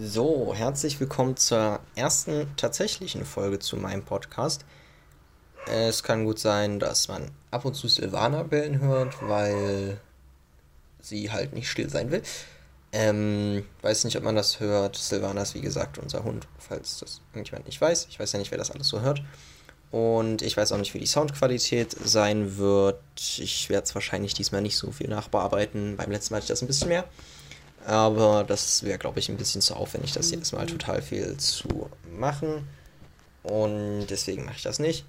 So, herzlich willkommen zur ersten tatsächlichen Folge zu meinem Podcast. Es kann gut sein, dass man ab und zu Silvana bellen hört, weil sie halt nicht still sein will. Ähm, weiß nicht, ob man das hört. Silvana ist wie gesagt unser Hund, falls das irgendjemand nicht weiß. Ich weiß ja nicht, wer das alles so hört. Und ich weiß auch nicht, wie die Soundqualität sein wird. Ich werde es wahrscheinlich diesmal nicht so viel nachbearbeiten. Beim letzten Mal hatte ich das ein bisschen mehr. Aber das wäre, glaube ich, ein bisschen zu aufwendig, das jedes Mal total viel zu machen. Und deswegen mache ich das nicht.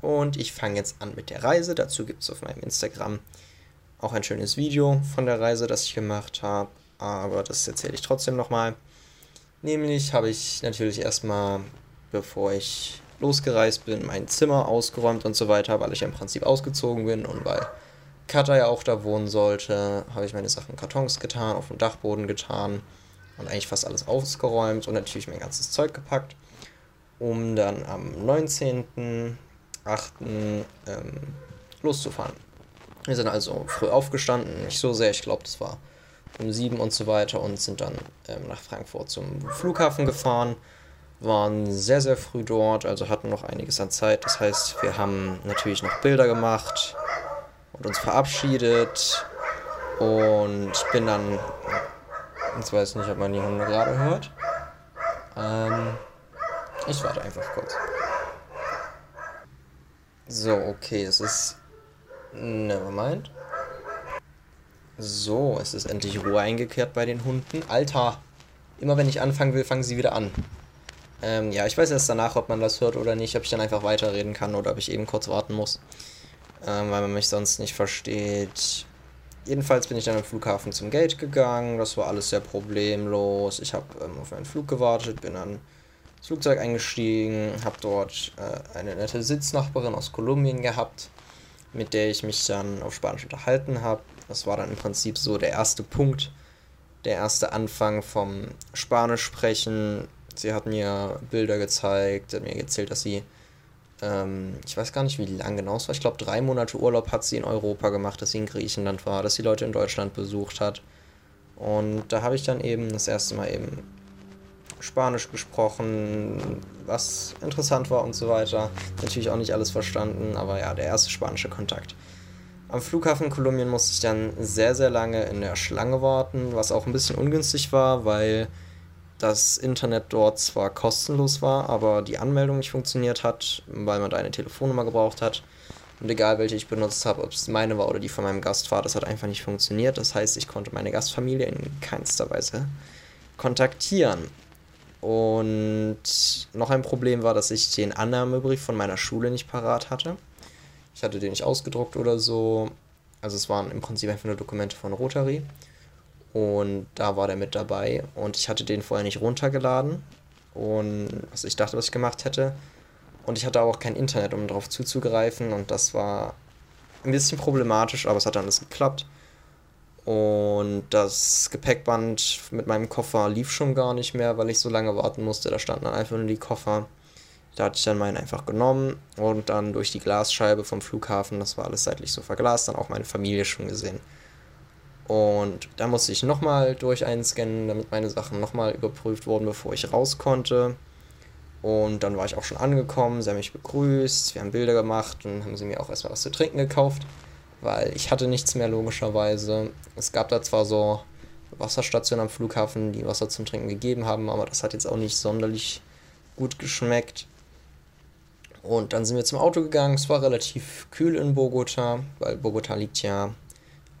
Und ich fange jetzt an mit der Reise. Dazu gibt es auf meinem Instagram auch ein schönes Video von der Reise, das ich gemacht habe. Aber das erzähle ich trotzdem nochmal. Nämlich habe ich natürlich erstmal, bevor ich losgereist bin, mein Zimmer ausgeräumt und so weiter, weil ich im Prinzip ausgezogen bin und weil Kata ja auch da wohnen sollte, habe ich meine Sachen in Kartons getan, auf dem Dachboden getan und eigentlich fast alles ausgeräumt und natürlich mein ganzes Zeug gepackt, um dann am 19.08. Ähm, loszufahren. Wir sind also früh aufgestanden, nicht so sehr, ich glaube, das war um sieben und so weiter und sind dann ähm, nach Frankfurt zum Flughafen gefahren. Waren sehr, sehr früh dort, also hatten noch einiges an Zeit. Das heißt, wir haben natürlich noch Bilder gemacht, und uns verabschiedet. Und bin dann. Jetzt weiß ich nicht, ob man die Hunde gerade hört. Ähm, ich warte einfach kurz. So, okay, es ist. Nevermind. So, es ist endlich Ruhe eingekehrt bei den Hunden. Alter! Immer wenn ich anfangen will, fangen sie wieder an. Ähm, ja, ich weiß erst danach, ob man das hört oder nicht, ob ich dann einfach weiterreden kann oder ob ich eben kurz warten muss ähm, weil man mich sonst nicht versteht. Jedenfalls bin ich dann am Flughafen zum Gate gegangen. Das war alles sehr problemlos. Ich habe ähm, auf meinen Flug gewartet, bin dann ins Flugzeug eingestiegen, habe dort äh, eine nette Sitznachbarin aus Kolumbien gehabt, mit der ich mich dann auf Spanisch unterhalten habe. Das war dann im Prinzip so der erste Punkt, der erste Anfang vom Spanisch sprechen. Sie hat mir Bilder gezeigt, hat mir erzählt, dass sie ähm, ich weiß gar nicht, wie lang genau es war. Ich glaube, drei Monate Urlaub hat sie in Europa gemacht, dass sie in Griechenland war, dass sie Leute in Deutschland besucht hat. Und da habe ich dann eben das erste Mal eben Spanisch gesprochen, was interessant war und so weiter. Natürlich auch nicht alles verstanden, aber ja, der erste spanische Kontakt. Am Flughafen Kolumbien musste ich dann sehr, sehr lange in der Schlange warten, was auch ein bisschen ungünstig war, weil das Internet dort zwar kostenlos war, aber die Anmeldung nicht funktioniert hat, weil man da eine Telefonnummer gebraucht hat. Und egal welche ich benutzt habe, ob es meine war oder die von meinem Gast war, das hat einfach nicht funktioniert. Das heißt, ich konnte meine Gastfamilie in keinster Weise kontaktieren. Und noch ein Problem war, dass ich den Annahmebrief von meiner Schule nicht parat hatte. Ich hatte den nicht ausgedruckt oder so. Also es waren im Prinzip einfach nur Dokumente von Rotary. Und da war der mit dabei. Und ich hatte den vorher nicht runtergeladen. Und was ich dachte, was ich gemacht hätte. Und ich hatte auch kein Internet, um darauf zuzugreifen. Und das war ein bisschen problematisch, aber es hat dann alles geklappt. Und das Gepäckband mit meinem Koffer lief schon gar nicht mehr, weil ich so lange warten musste. Da standen dann einfach nur die Koffer. Da hatte ich dann meinen einfach genommen und dann durch die Glasscheibe vom Flughafen, das war alles seitlich so verglast, dann auch meine Familie schon gesehen. Und da musste ich nochmal durch einscannen, damit meine Sachen nochmal überprüft wurden, bevor ich raus konnte. Und dann war ich auch schon angekommen, sie haben mich begrüßt, wir haben Bilder gemacht und haben sie mir auch erstmal was zu trinken gekauft, weil ich hatte nichts mehr logischerweise. Es gab da zwar so Wasserstationen am Flughafen, die Wasser zum Trinken gegeben haben, aber das hat jetzt auch nicht sonderlich gut geschmeckt. Und dann sind wir zum Auto gegangen. Es war relativ kühl in Bogota, weil Bogota liegt ja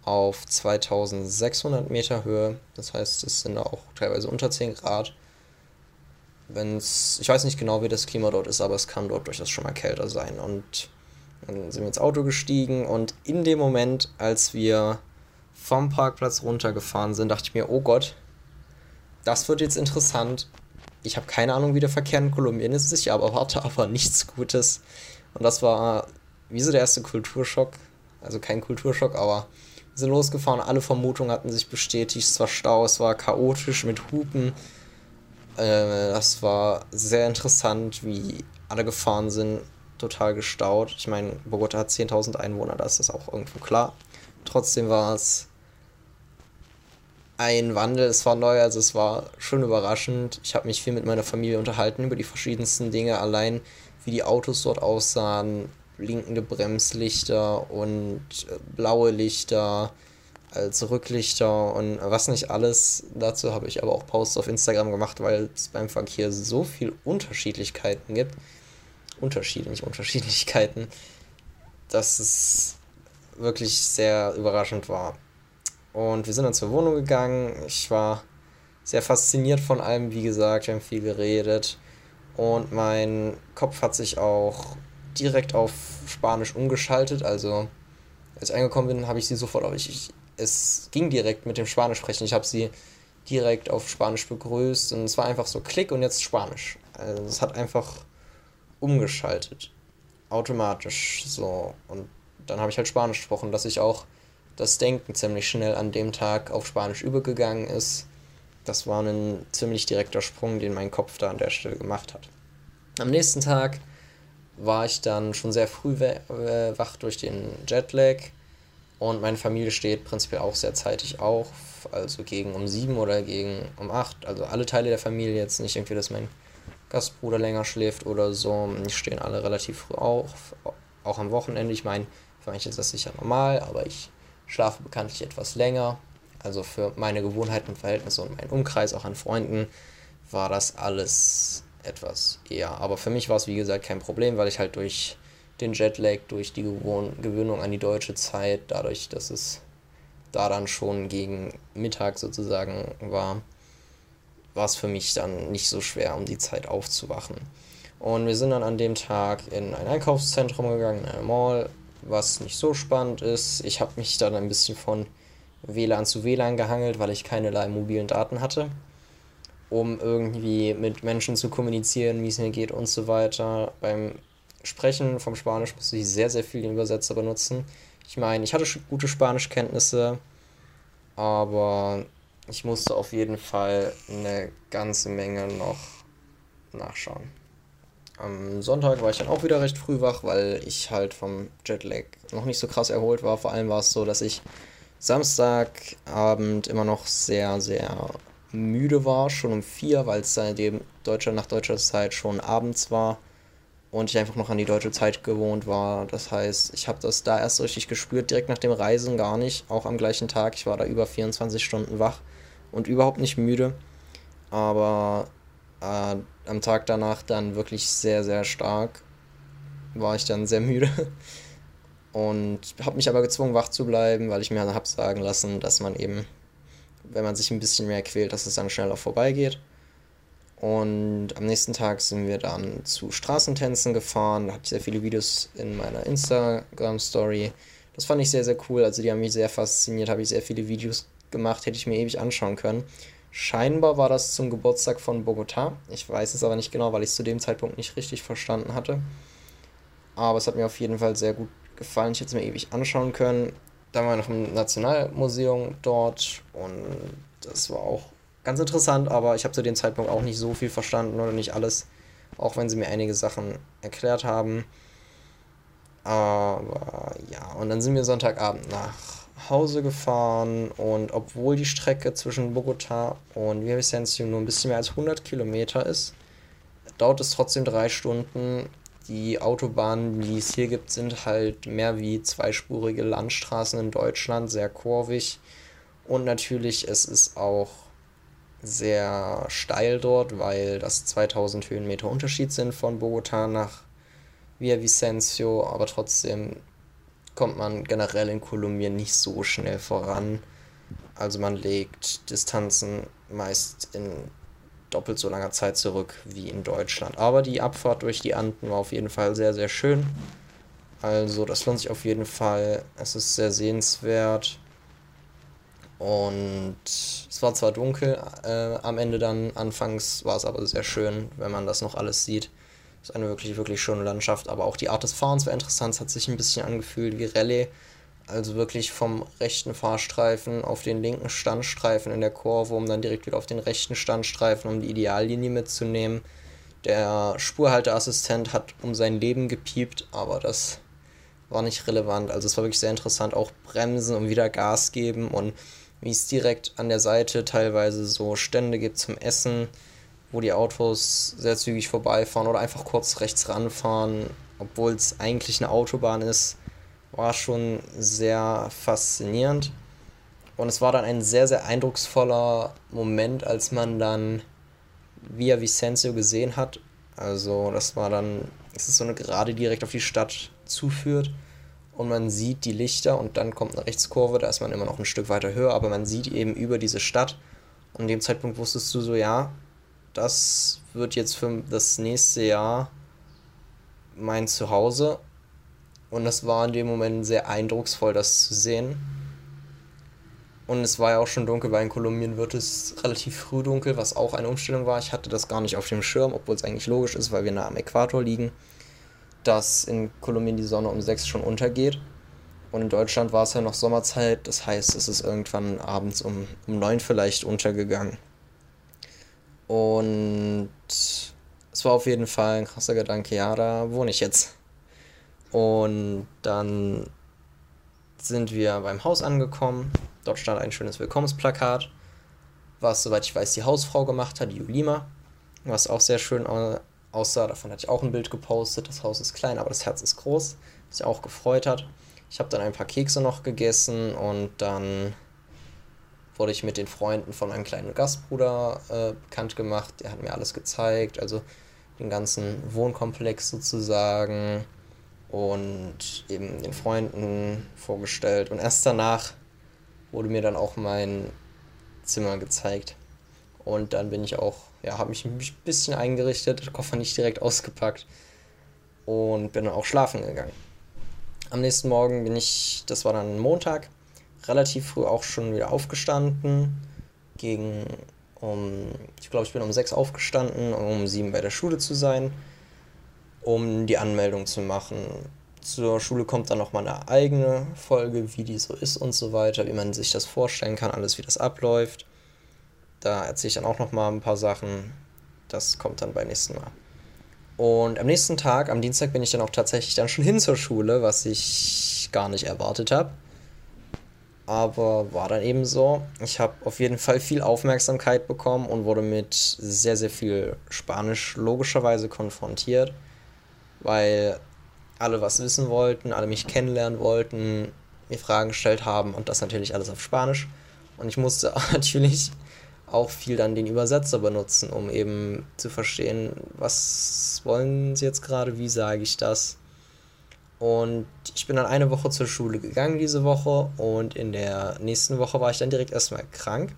auf 2600 Meter Höhe. Das heißt, es sind auch teilweise unter 10 Grad. Wenn's, ich weiß nicht genau, wie das Klima dort ist, aber es kann dort durchaus schon mal kälter sein. Und dann sind wir ins Auto gestiegen und in dem Moment, als wir vom Parkplatz runtergefahren sind, dachte ich mir, oh Gott, das wird jetzt interessant. Ich habe keine Ahnung, wie der Verkehr in Kolumbien ist. Ich erwarte aber nichts Gutes. Und das war wie so der erste Kulturschock. Also kein Kulturschock, aber sind losgefahren, alle Vermutungen hatten sich bestätigt, es war Stau, es war chaotisch mit Hupen. Äh, das war sehr interessant, wie alle gefahren sind, total gestaut. Ich meine, Bogota hat 10.000 Einwohner, da ist das auch irgendwo klar. Trotzdem war es ein Wandel. Es war neu, also es war schon überraschend. Ich habe mich viel mit meiner Familie unterhalten über die verschiedensten Dinge, allein wie die Autos dort aussahen, blinkende Bremslichter und äh, blaue Lichter als Rücklichter und was nicht alles. Dazu habe ich aber auch Posts auf Instagram gemacht, weil es beim Verkehr so viel Unterschiedlichkeiten gibt. Unterschiede, nicht Unterschiedlichkeiten, dass es wirklich sehr überraschend war. Und wir sind dann zur Wohnung gegangen. Ich war sehr fasziniert von allem, wie gesagt, wir haben viel geredet. Und mein Kopf hat sich auch direkt auf Spanisch umgeschaltet. Also, als ich angekommen bin, habe ich sie sofort auf. Ich, ich, es ging direkt mit dem Spanisch sprechen. Ich habe sie direkt auf Spanisch begrüßt und es war einfach so Klick und jetzt Spanisch. Also, es hat einfach umgeschaltet. Automatisch so. Und dann habe ich halt Spanisch gesprochen, dass ich auch das Denken ziemlich schnell an dem Tag auf Spanisch übergegangen ist. Das war ein ziemlich direkter Sprung, den mein Kopf da an der Stelle gemacht hat. Am nächsten Tag war ich dann schon sehr früh wach durch den Jetlag und meine Familie steht prinzipiell auch sehr zeitig auf, also gegen um sieben oder gegen um acht. Also alle Teile der Familie jetzt nicht irgendwie, dass mein Gastbruder länger schläft oder so. Die stehen alle relativ früh auf, auch am Wochenende. Ich meine, für mich ist das sicher normal, aber ich schlafe bekanntlich etwas länger. Also für meine Gewohnheiten und Verhältnisse und meinen Umkreis auch an Freunden war das alles etwas eher. Aber für mich war es wie gesagt kein Problem, weil ich halt durch den Jetlag, durch die Gewohn Gewöhnung an die deutsche Zeit, dadurch, dass es da dann schon gegen Mittag sozusagen war, war es für mich dann nicht so schwer, um die Zeit aufzuwachen. Und wir sind dann an dem Tag in ein Einkaufszentrum gegangen, in eine Mall, was nicht so spannend ist. Ich habe mich dann ein bisschen von WLAN zu WLAN gehangelt, weil ich keinerlei mobilen Daten hatte, um irgendwie mit Menschen zu kommunizieren, wie es mir geht und so weiter. Beim Sprechen vom Spanisch musste ich sehr, sehr viel den Übersetzer benutzen. Ich meine, ich hatte gute Spanischkenntnisse, aber ich musste auf jeden Fall eine ganze Menge noch nachschauen. Am Sonntag war ich dann auch wieder recht früh wach, weil ich halt vom Jetlag noch nicht so krass erholt war. Vor allem war es so, dass ich Samstagabend immer noch sehr, sehr müde war, schon um vier, weil es seitdem Deutschland nach deutscher Zeit schon abends war und ich einfach noch an die deutsche Zeit gewohnt war. Das heißt, ich habe das da erst richtig gespürt, direkt nach dem Reisen gar nicht, auch am gleichen Tag. Ich war da über 24 Stunden wach und überhaupt nicht müde. Aber äh, am Tag danach dann wirklich sehr, sehr stark. War ich dann sehr müde. Und habe mich aber gezwungen, wach zu bleiben, weil ich mir habe sagen lassen, dass man eben, wenn man sich ein bisschen mehr quält, dass es dann schneller vorbeigeht. Und am nächsten Tag sind wir dann zu Straßentänzen gefahren. Da hatte ich sehr viele Videos in meiner Instagram-Story. Das fand ich sehr, sehr cool. Also die haben mich sehr fasziniert, habe ich sehr viele Videos gemacht, hätte ich mir ewig anschauen können. Scheinbar war das zum Geburtstag von Bogota. Ich weiß es aber nicht genau, weil ich es zu dem Zeitpunkt nicht richtig verstanden hatte. Aber es hat mir auf jeden Fall sehr gut gefallen. Ich hätte es mir ewig anschauen können. Dann war noch im Nationalmuseum dort und das war auch ganz interessant, aber ich habe zu dem Zeitpunkt auch nicht so viel verstanden oder nicht alles, auch wenn sie mir einige Sachen erklärt haben. Aber ja, und dann sind wir Sonntagabend nach Hause gefahren und obwohl die Strecke zwischen Bogota und Villavicencio nur ein bisschen mehr als 100 Kilometer ist, dauert es trotzdem drei Stunden. Die Autobahnen, die es hier gibt, sind halt mehr wie zweispurige Landstraßen in Deutschland, sehr kurvig. Und natürlich, es ist auch sehr steil dort, weil das 2000 Höhenmeter Unterschied sind von Bogota nach Villavicencio, aber trotzdem kommt man generell in Kolumbien nicht so schnell voran. Also man legt Distanzen meist in doppelt so langer Zeit zurück wie in Deutschland. Aber die Abfahrt durch die Anden war auf jeden Fall sehr, sehr schön. Also das lohnt sich auf jeden Fall. Es ist sehr sehenswert. Und es war zwar dunkel äh, am Ende dann, anfangs war es aber sehr schön, wenn man das noch alles sieht. Ist eine wirklich, wirklich schöne Landschaft, aber auch die Art des Fahrens war interessant. Es hat sich ein bisschen angefühlt wie Rallye. Also wirklich vom rechten Fahrstreifen auf den linken Standstreifen in der Kurve, um dann direkt wieder auf den rechten Standstreifen, um die Ideallinie mitzunehmen. Der Spurhalteassistent hat um sein Leben gepiept, aber das war nicht relevant. Also es war wirklich sehr interessant. Auch Bremsen und wieder Gas geben und wie es direkt an der Seite teilweise so Stände gibt zum Essen, wo die Autos sehr zügig vorbeifahren oder einfach kurz rechts ranfahren, obwohl es eigentlich eine Autobahn ist, war schon sehr faszinierend. Und es war dann ein sehr, sehr eindrucksvoller Moment, als man dann Via Vicencio gesehen hat. Also das war dann, es ist so eine Gerade, die direkt auf die Stadt zuführt. Und man sieht die Lichter und dann kommt eine Rechtskurve, da ist man immer noch ein Stück weiter höher, aber man sieht eben über diese Stadt. Und in dem Zeitpunkt wusstest du so, ja, das wird jetzt für das nächste Jahr mein Zuhause. Und das war in dem Moment sehr eindrucksvoll, das zu sehen. Und es war ja auch schon dunkel, weil in Kolumbien wird es relativ früh dunkel, was auch eine Umstellung war. Ich hatte das gar nicht auf dem Schirm, obwohl es eigentlich logisch ist, weil wir nah am Äquator liegen, dass in Kolumbien die Sonne um 6 schon untergeht. Und in Deutschland war es ja noch Sommerzeit, das heißt, es ist irgendwann abends um, um 9 vielleicht untergegangen. Und es war auf jeden Fall ein krasser Gedanke, ja, da wohne ich jetzt. Und dann sind wir beim Haus angekommen. Dort stand ein schönes Willkommensplakat, was, soweit ich weiß, die Hausfrau gemacht hat, die Julima, was auch sehr schön aussah. Davon hatte ich auch ein Bild gepostet. Das Haus ist klein, aber das Herz ist groß, was sich auch gefreut hat. Ich habe dann ein paar Kekse noch gegessen und dann wurde ich mit den Freunden von meinem kleinen Gastbruder äh, bekannt gemacht. Der hat mir alles gezeigt, also den ganzen Wohnkomplex sozusagen und eben den Freunden vorgestellt. Und erst danach wurde mir dann auch mein Zimmer gezeigt. Und dann bin ich auch, ja, habe mich ein bisschen eingerichtet, Koffer nicht direkt ausgepackt und bin dann auch schlafen gegangen. Am nächsten Morgen bin ich, das war dann Montag, relativ früh auch schon wieder aufgestanden. Gegen um, ich glaube, ich bin um sechs aufgestanden, um um sieben bei der Schule zu sein, um die Anmeldung zu machen. Zur Schule kommt dann nochmal eine eigene Folge, wie die so ist und so weiter, wie man sich das vorstellen kann, alles wie das abläuft. Da erzähle ich dann auch nochmal ein paar Sachen. Das kommt dann beim nächsten Mal. Und am nächsten Tag, am Dienstag, bin ich dann auch tatsächlich dann schon hin zur Schule, was ich gar nicht erwartet habe aber war dann eben so. Ich habe auf jeden Fall viel Aufmerksamkeit bekommen und wurde mit sehr, sehr viel Spanisch logischerweise konfrontiert, weil alle was wissen wollten, alle mich kennenlernen wollten, mir Fragen gestellt haben und das natürlich alles auf Spanisch. Und ich musste natürlich auch viel dann den Übersetzer benutzen, um eben zu verstehen, was wollen sie jetzt gerade, wie sage ich das. Und ich bin dann eine Woche zur Schule gegangen diese Woche und in der nächsten Woche war ich dann direkt erstmal krank.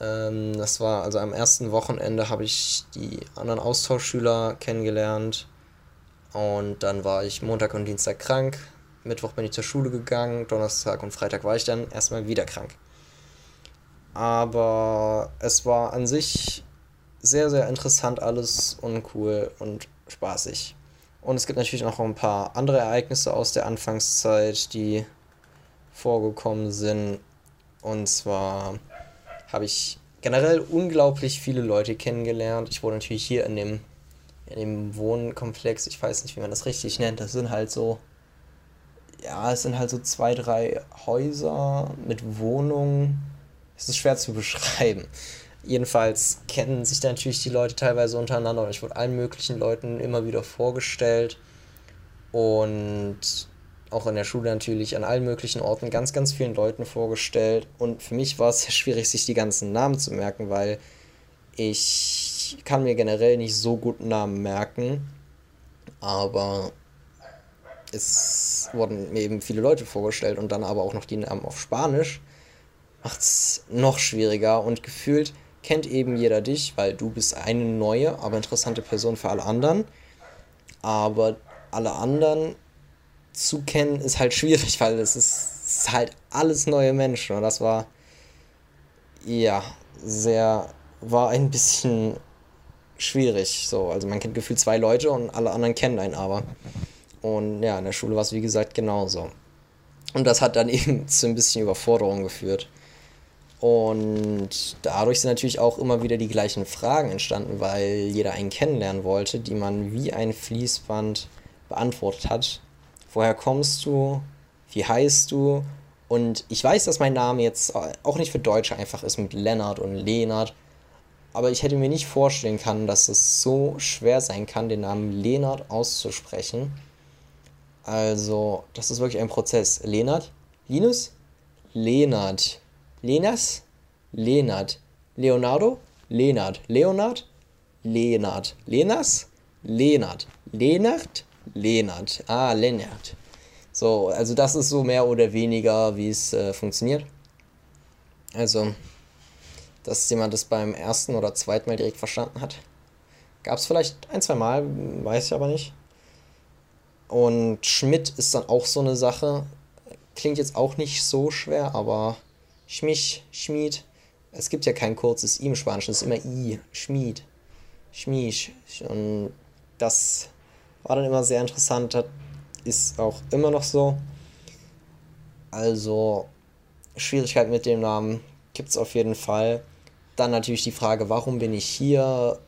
Ähm, das war also am ersten Wochenende habe ich die anderen Austauschschüler kennengelernt und dann war ich Montag und Dienstag krank. Mittwoch bin ich zur Schule gegangen, Donnerstag und Freitag war ich dann erstmal wieder krank. Aber es war an sich sehr, sehr interessant alles und cool und spaßig. Und es gibt natürlich noch ein paar andere Ereignisse aus der Anfangszeit, die vorgekommen sind. Und zwar habe ich generell unglaublich viele Leute kennengelernt. Ich wurde natürlich hier in dem, in dem Wohnkomplex, ich weiß nicht, wie man das richtig nennt, das sind halt so, ja, es sind halt so zwei, drei Häuser mit Wohnungen. Es ist schwer zu beschreiben. Jedenfalls kennen sich da natürlich die Leute teilweise untereinander und ich wurde allen möglichen Leuten immer wieder vorgestellt und auch in der Schule natürlich an allen möglichen Orten ganz, ganz vielen Leuten vorgestellt und für mich war es sehr schwierig, sich die ganzen Namen zu merken, weil ich kann mir generell nicht so gut Namen merken, aber es wurden mir eben viele Leute vorgestellt und dann aber auch noch die Namen auf Spanisch macht es noch schwieriger und gefühlt kennt eben jeder dich, weil du bist eine neue, aber interessante Person für alle anderen. Aber alle anderen zu kennen ist halt schwierig, weil es ist, ist halt alles neue Menschen. Und das war, ja, sehr, war ein bisschen schwierig. So, also man kennt gefühlt zwei Leute und alle anderen kennen einen aber. Und ja, in der Schule war es wie gesagt genauso. Und das hat dann eben zu ein bisschen Überforderung geführt. Und dadurch sind natürlich auch immer wieder die gleichen Fragen entstanden, weil jeder einen kennenlernen wollte, die man wie ein Fließband beantwortet hat. Woher kommst du? Wie heißt du? Und ich weiß, dass mein Name jetzt auch nicht für Deutsche einfach ist mit Lennart und Lenart. Aber ich hätte mir nicht vorstellen können, dass es so schwer sein kann, den Namen Lenart auszusprechen. Also, das ist wirklich ein Prozess. Lenart? Linus? Lenart. Lenas? Lenart. Leonardo? Lenart. Leonard? Lenart. Lenas? Lenart. Lenart? Lenart. Ah, Lennart. So, also das ist so mehr oder weniger, wie es äh, funktioniert. Also, dass jemand das beim ersten oder zweiten Mal direkt verstanden hat. Gab es vielleicht ein, zwei Mal, weiß ich aber nicht. Und Schmidt ist dann auch so eine Sache. Klingt jetzt auch nicht so schwer, aber Schmich, Schmied. Es gibt ja kein kurzes I im Spanischen, es ist immer I. Schmied. Schmisch. Und das war dann immer sehr interessant. Das ist auch immer noch so. Also, Schwierigkeit mit dem Namen gibt es auf jeden Fall. Dann natürlich die Frage, warum bin ich hier?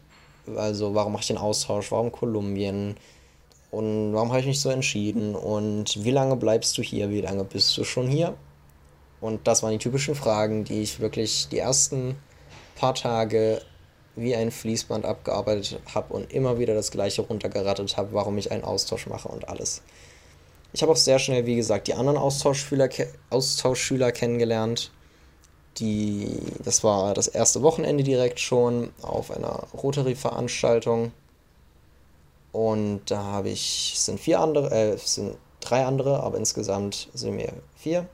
Also, warum mache ich den Austausch? Warum Kolumbien? Und warum habe ich mich so entschieden? Und wie lange bleibst du hier? Wie lange bist du schon hier? Und das waren die typischen Fragen, die ich wirklich die ersten paar Tage wie ein Fließband abgearbeitet habe und immer wieder das gleiche runtergerattet habe, warum ich einen Austausch mache und alles. Ich habe auch sehr schnell, wie gesagt, die anderen Austauschschüler, Austauschschüler kennengelernt die, das war das erste Wochenende direkt schon auf einer Rotary-Veranstaltung. Und da habe ich, sind vier andere, äh, sind drei andere, aber insgesamt sind wir vier.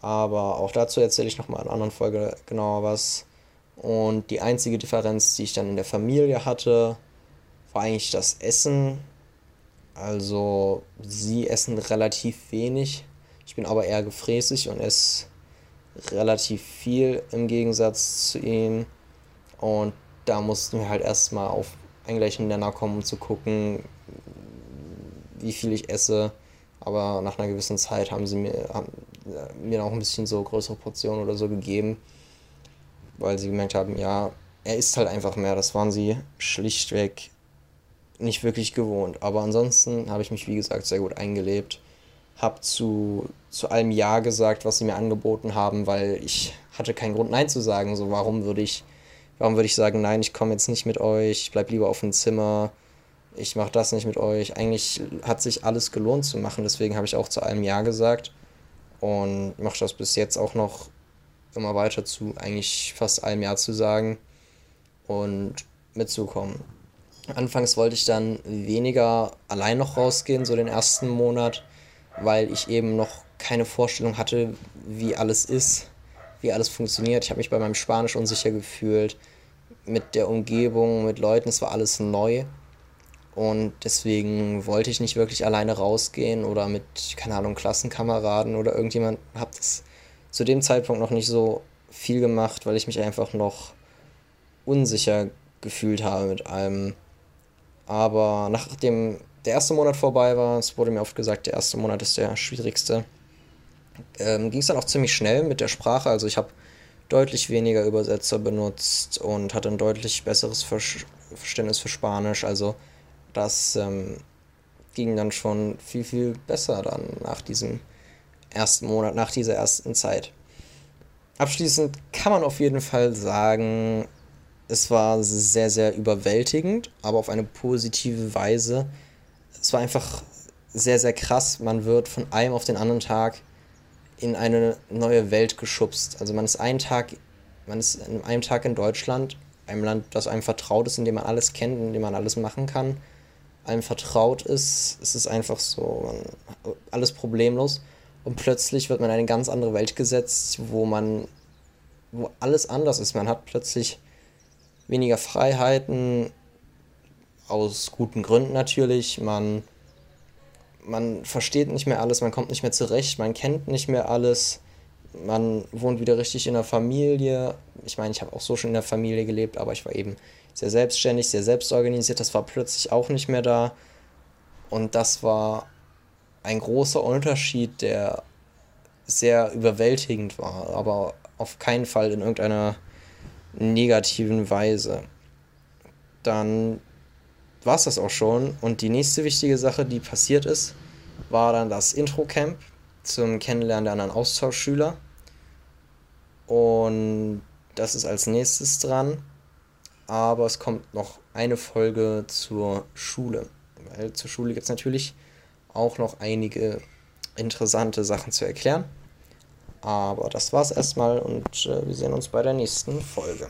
Aber auch dazu erzähle ich nochmal in einer anderen Folge genauer was. Und die einzige Differenz, die ich dann in der Familie hatte, war eigentlich das Essen. Also, sie essen relativ wenig. Ich bin aber eher gefräßig und esse relativ viel im Gegensatz zu ihm. Und da mussten wir halt erstmal auf einen gleichen Nenner kommen, um zu gucken, wie viel ich esse. Aber nach einer gewissen Zeit haben sie mir, haben mir auch ein bisschen so größere Portionen oder so gegeben, weil sie gemerkt haben, ja, er isst halt einfach mehr. Das waren sie schlichtweg nicht wirklich gewohnt. Aber ansonsten habe ich mich, wie gesagt, sehr gut eingelebt habe zu, zu allem Ja gesagt, was sie mir angeboten haben, weil ich hatte keinen Grund, Nein zu sagen. So, warum würde ich, warum würde ich sagen, nein, ich komme jetzt nicht mit euch, ich bleib lieber auf dem Zimmer, ich mache das nicht mit euch. Eigentlich hat sich alles gelohnt zu machen, deswegen habe ich auch zu allem Ja gesagt und mache das bis jetzt auch noch immer weiter zu, eigentlich fast allem Ja zu sagen und mitzukommen. Anfangs wollte ich dann weniger allein noch rausgehen, so den ersten Monat weil ich eben noch keine Vorstellung hatte, wie alles ist, wie alles funktioniert. Ich habe mich bei meinem Spanisch unsicher gefühlt, mit der Umgebung, mit Leuten, es war alles neu. Und deswegen wollte ich nicht wirklich alleine rausgehen oder mit, keine Ahnung, Klassenkameraden oder irgendjemand. Habe das zu dem Zeitpunkt noch nicht so viel gemacht, weil ich mich einfach noch unsicher gefühlt habe mit allem. Aber nach dem der erste Monat vorbei war, es wurde mir oft gesagt, der erste Monat ist der schwierigste, ähm, ging es dann auch ziemlich schnell mit der Sprache. Also ich habe deutlich weniger Übersetzer benutzt und hatte ein deutlich besseres Ver Verständnis für Spanisch. Also das ähm, ging dann schon viel, viel besser dann nach diesem ersten Monat, nach dieser ersten Zeit. Abschließend kann man auf jeden Fall sagen, es war sehr, sehr überwältigend, aber auf eine positive Weise es war einfach sehr, sehr krass. Man wird von einem auf den anderen Tag in eine neue Welt geschubst. Also man ist einen Tag, man ist an einem Tag in Deutschland, einem Land, das einem vertraut ist, in dem man alles kennt, in dem man alles machen kann, einem vertraut ist. Es ist einfach so, man, alles problemlos. Und plötzlich wird man in eine ganz andere Welt gesetzt, wo man, wo alles anders ist. Man hat plötzlich weniger Freiheiten, aus guten Gründen natürlich. Man, man versteht nicht mehr alles, man kommt nicht mehr zurecht, man kennt nicht mehr alles. Man wohnt wieder richtig in der Familie. Ich meine, ich habe auch so schon in der Familie gelebt, aber ich war eben sehr selbstständig, sehr selbstorganisiert. Das war plötzlich auch nicht mehr da. Und das war ein großer Unterschied, der sehr überwältigend war, aber auf keinen Fall in irgendeiner negativen Weise. Dann war es das auch schon. Und die nächste wichtige Sache, die passiert ist, war dann das Intro-Camp. zum Kennenlernen der anderen Austauschschüler. Und das ist als nächstes dran. Aber es kommt noch eine Folge zur Schule. Weil zur Schule gibt es natürlich auch noch einige interessante Sachen zu erklären. Aber das war's erstmal und äh, wir sehen uns bei der nächsten Folge.